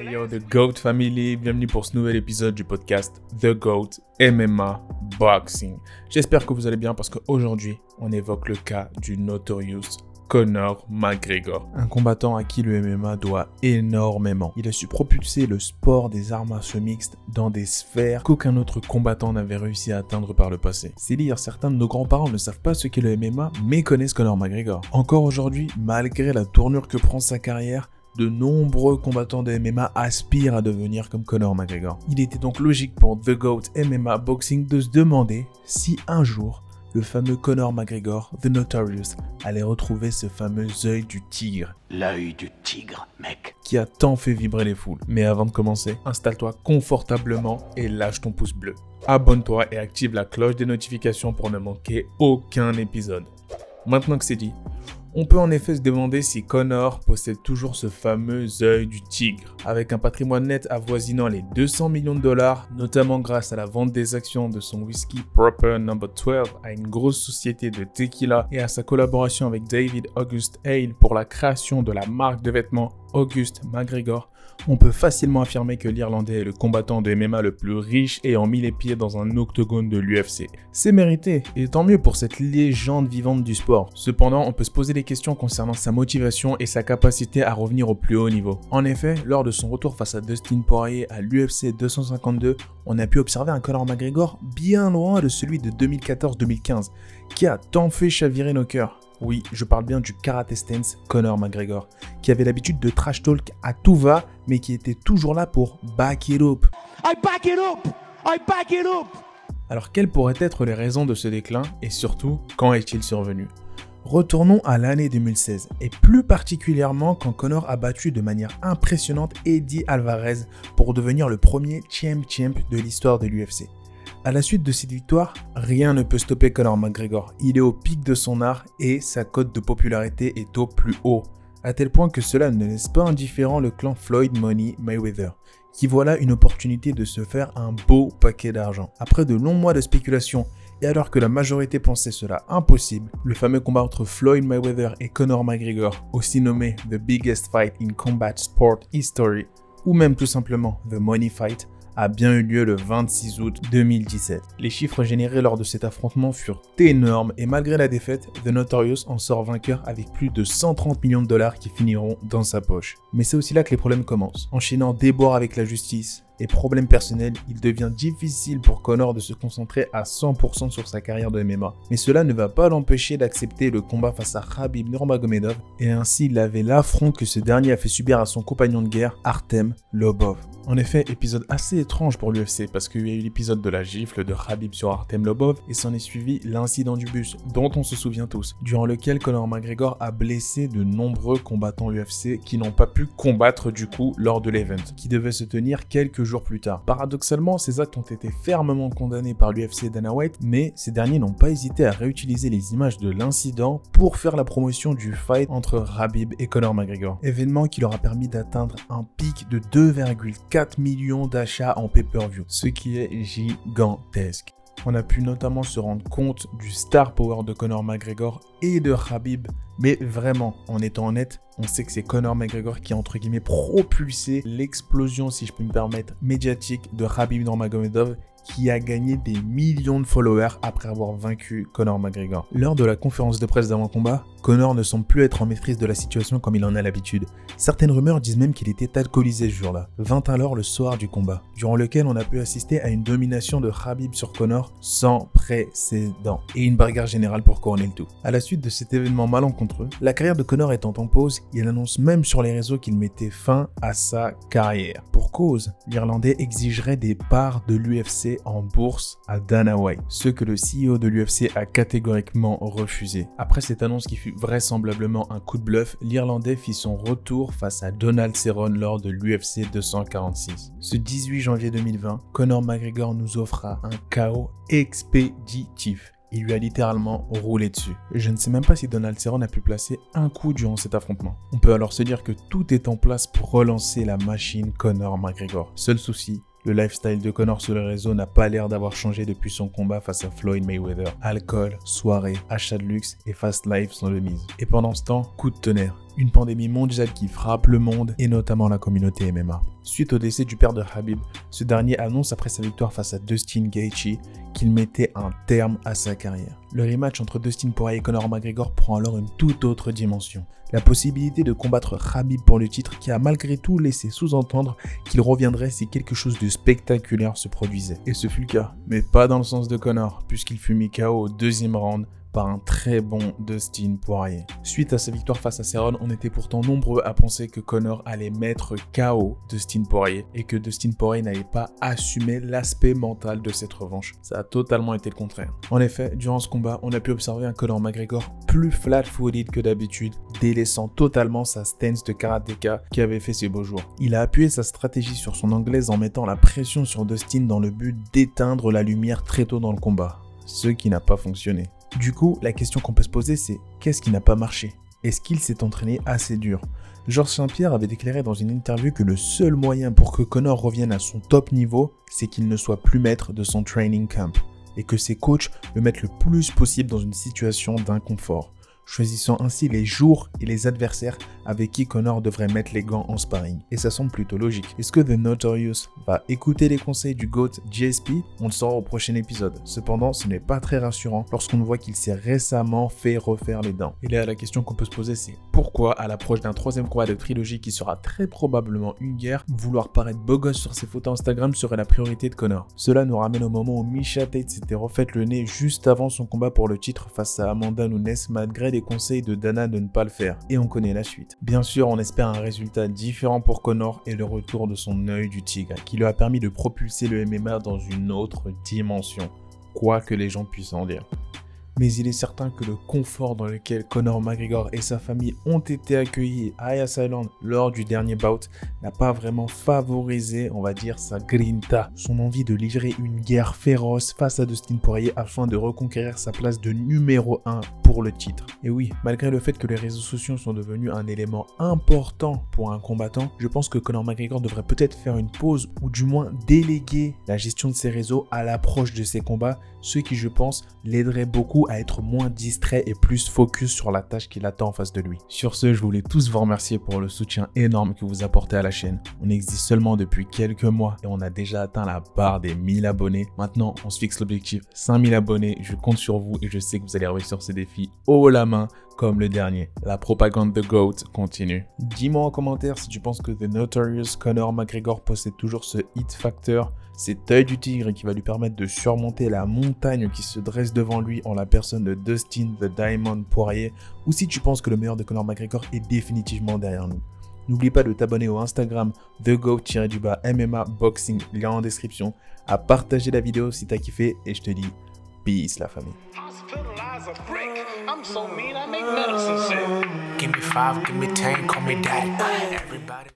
Hey yo, The GOAT Family, bienvenue pour ce nouvel épisode du podcast The GOAT MMA Boxing. J'espère que vous allez bien parce qu'aujourd'hui, on évoque le cas du Notorious Conor McGregor, un combattant à qui le MMA doit énormément. Il a su propulser le sport des arts martiaux mixtes dans des sphères qu'aucun autre combattant n'avait réussi à atteindre par le passé. C'est dire certains de nos grands-parents ne savent pas ce qu'est le MMA, mais connaissent Conor McGregor. Encore aujourd'hui, malgré la tournure que prend sa carrière, de nombreux combattants de MMA aspirent à devenir comme Conor McGregor. Il était donc logique pour The GOAT MMA Boxing de se demander si un jour le fameux Conor McGregor, The Notorious, allait retrouver ce fameux œil du tigre. L'œil du tigre, mec. Qui a tant fait vibrer les foules. Mais avant de commencer, installe-toi confortablement et lâche ton pouce bleu. Abonne-toi et active la cloche des notifications pour ne manquer aucun épisode. Maintenant que c'est dit, on peut en effet se demander si Connor possède toujours ce fameux œil du tigre. Avec un patrimoine net avoisinant les 200 millions de dollars, notamment grâce à la vente des actions de son whisky Proper No. 12 à une grosse société de tequila et à sa collaboration avec David August Hale pour la création de la marque de vêtements August McGregor, on peut facilement affirmer que l'Irlandais est le combattant de MMA le plus riche ayant mis les pieds dans un octogone de l'UFC. C'est mérité, et tant mieux pour cette légende vivante du sport. Cependant, on peut se poser des questions concernant sa motivation et sa capacité à revenir au plus haut niveau. En effet, lors de son retour face à Dustin Poirier à l'UFC 252, on a pu observer un Conor McGregor bien loin de celui de 2014-2015, qui a tant fait chavirer nos cœurs. Oui, je parle bien du karate stance Conor McGregor, qui avait l'habitude de trash talk à tout va, mais qui était toujours là pour back it up. I back it up! I back it up! Alors quelles pourraient être les raisons de ce déclin et surtout quand est-il survenu? Retournons à l'année 2016 et plus particulièrement quand Conor a battu de manière impressionnante Eddie Alvarez pour devenir le premier champ champ de l'histoire de l'UFC. À la suite de cette victoire, rien ne peut stopper Conor McGregor. Il est au pic de son art et sa cote de popularité est au plus haut. À tel point que cela ne laisse pas indifférent le clan Floyd Money Mayweather, qui voilà une opportunité de se faire un beau paquet d'argent. Après de longs mois de spéculation et alors que la majorité pensait cela impossible, le fameux combat entre Floyd Mayweather et Conor McGregor, aussi nommé The Biggest Fight in Combat Sport History, ou même tout simplement The Money Fight, a bien eu lieu le 26 août 2017. Les chiffres générés lors de cet affrontement furent énormes et malgré la défaite, The Notorious en sort vainqueur avec plus de 130 millions de dollars qui finiront dans sa poche. Mais c'est aussi là que les problèmes commencent. Enchaînant déboires avec la justice, et problèmes personnels, il devient difficile pour Connor de se concentrer à 100% sur sa carrière de MMA. Mais cela ne va pas l'empêcher d'accepter le combat face à Khabib Nurmagomedov et ainsi laver l'affront que ce dernier a fait subir à son compagnon de guerre, Artem Lobov. En effet, épisode assez étrange pour l'UFC parce qu'il y a eu l'épisode de la gifle de Khabib sur Artem Lobov et s'en est suivi l'incident du bus dont on se souvient tous, durant lequel Conor McGregor a blessé de nombreux combattants UFC qui n'ont pas pu combattre du coup lors de l'event, qui devait se tenir quelques jours plus tard. Paradoxalement, ces actes ont été fermement condamnés par l'UFC Dana White, mais ces derniers n'ont pas hésité à réutiliser les images de l'incident pour faire la promotion du fight entre Rabib et Conor McGregor. Événement qui leur a permis d'atteindre un pic de 2,4 millions d'achats en pay-per-view, ce qui est gigantesque. On a pu notamment se rendre compte du star power de Conor McGregor et de Habib. Mais vraiment, en étant honnête, on sait que c'est Conor McGregor qui a entre guillemets propulsé l'explosion, si je peux me permettre, médiatique de Habib Nurmagomedov qui a gagné des millions de followers après avoir vaincu Conor McGregor. Lors de la conférence de presse d'avant-combat, Conor ne semble plus être en maîtrise de la situation comme il en a l'habitude. Certaines rumeurs disent même qu'il était alcoolisé ce jour-là. Vint alors le soir du combat, durant lequel on a pu assister à une domination de Khabib sur Conor sans précédent et une bagarre générale pour couronner le tout. À la suite de cet événement malencontreux, la carrière de Conor étant en pause, il annonce même sur les réseaux qu'il mettait fin à sa carrière. Pour cause, l'Irlandais exigerait des parts de l'UFC en bourse à Dana White, ce que le CEO de l'UFC a catégoriquement refusé. Après cette annonce qui fut vraisemblablement un coup de bluff, l'Irlandais fit son retour face à Donald Cerrone lors de l'UFC 246. Ce 18 janvier 2020, Conor McGregor nous offra un chaos expéditif il lui a littéralement roulé dessus. Je ne sais même pas si Donald Cerrone a pu placer un coup durant cet affrontement. On peut alors se dire que tout est en place pour relancer la machine Conor McGregor. Seul souci, le lifestyle de Connor sur le réseau n'a pas l'air d'avoir changé depuis son combat face à Floyd Mayweather. Alcool, soirée, achat de luxe et fast life sont de mise. Et pendant ce temps, coup de tonnerre. Une pandémie mondiale qui frappe le monde et notamment la communauté MMA. Suite au décès du père de Habib, ce dernier annonce après sa victoire face à Dustin Gaethje qu'il mettait un terme à sa carrière. Le rematch entre Dustin Poirier et Conor McGregor prend alors une toute autre dimension. La possibilité de combattre Habib pour le titre qui a malgré tout laissé sous-entendre qu'il reviendrait si quelque chose de spectaculaire se produisait. Et ce fut le cas, mais pas dans le sens de Conor, puisqu'il fut mis KO au deuxième round par un très bon Dustin Poirier. Suite à sa victoire face à Cerrone, on était pourtant nombreux à penser que Connor allait mettre KO Dustin Poirier et que Dustin Poirier n'allait pas assumer l'aspect mental de cette revanche. Ça a totalement été le contraire. En effet, durant ce combat, on a pu observer un Conor McGregor plus flat-footed que d'habitude, délaissant totalement sa stance de karatéka qui avait fait ses beaux jours. Il a appuyé sa stratégie sur son anglaise en mettant la pression sur Dustin dans le but d'éteindre la lumière très tôt dans le combat, ce qui n'a pas fonctionné. Du coup, la question qu'on peut se poser, c'est qu'est-ce qui n'a pas marché? Est-ce qu'il s'est entraîné assez dur? Georges Saint-Pierre avait déclaré dans une interview que le seul moyen pour que Connor revienne à son top niveau, c'est qu'il ne soit plus maître de son training camp et que ses coachs le mettent le plus possible dans une situation d'inconfort choisissant ainsi les jours et les adversaires avec qui Connor devrait mettre les gants en sparring. Et ça semble plutôt logique. Est-ce que The Notorious va écouter les conseils du GOAT GSP On le saura au prochain épisode. Cependant, ce n'est pas très rassurant lorsqu'on voit qu'il s'est récemment fait refaire les dents. Et là, la question qu'on peut se poser, c'est pourquoi, à l'approche d'un troisième combat de trilogie qui sera très probablement une guerre, vouloir paraître beau gosse sur ses photos Instagram serait la priorité de Connor Cela nous ramène au moment où Misha Tate s'était refait le nez juste avant son combat pour le titre face à Amanda Nunes malgré les conseil de Dana de ne pas le faire, et on connaît la suite. Bien sûr, on espère un résultat différent pour Connor et le retour de son œil du tigre, qui lui a permis de propulser le MMA dans une autre dimension, quoi que les gens puissent en dire mais il est certain que le confort dans lequel Conor McGregor et sa famille ont été accueillis à Ayas Island lors du dernier bout n'a pas vraiment favorisé, on va dire, sa grinta, son envie de livrer une guerre féroce face à Dustin Poirier afin de reconquérir sa place de numéro 1 pour le titre. Et oui, malgré le fait que les réseaux sociaux sont devenus un élément important pour un combattant, je pense que Conor McGregor devrait peut-être faire une pause ou du moins déléguer la gestion de ses réseaux à l'approche de ses combats, ce qui je pense l'aiderait beaucoup à être moins distrait et plus focus sur la tâche qu'il attend en face de lui. Sur ce, je voulais tous vous remercier pour le soutien énorme que vous apportez à la chaîne. On existe seulement depuis quelques mois et on a déjà atteint la barre des 1000 abonnés. Maintenant, on se fixe l'objectif 5000 abonnés. Je compte sur vous et je sais que vous allez réussir ce défi haut la main comme le dernier. La propagande de GOAT continue. Dis-moi en commentaire si tu penses que The Notorious Conor McGregor possède toujours ce hit factor, cet œil du tigre qui va lui permettre de surmonter la montagne qui se dresse devant lui en la personne de Dustin The Diamond Poirier, ou si tu penses que le meilleur de Conor McGregor est définitivement derrière nous. N'oublie pas de t'abonner au Instagram TheGoat-MMA Boxing, lien en description, à partager la vidéo si t'as kiffé et je te dis peace la famille.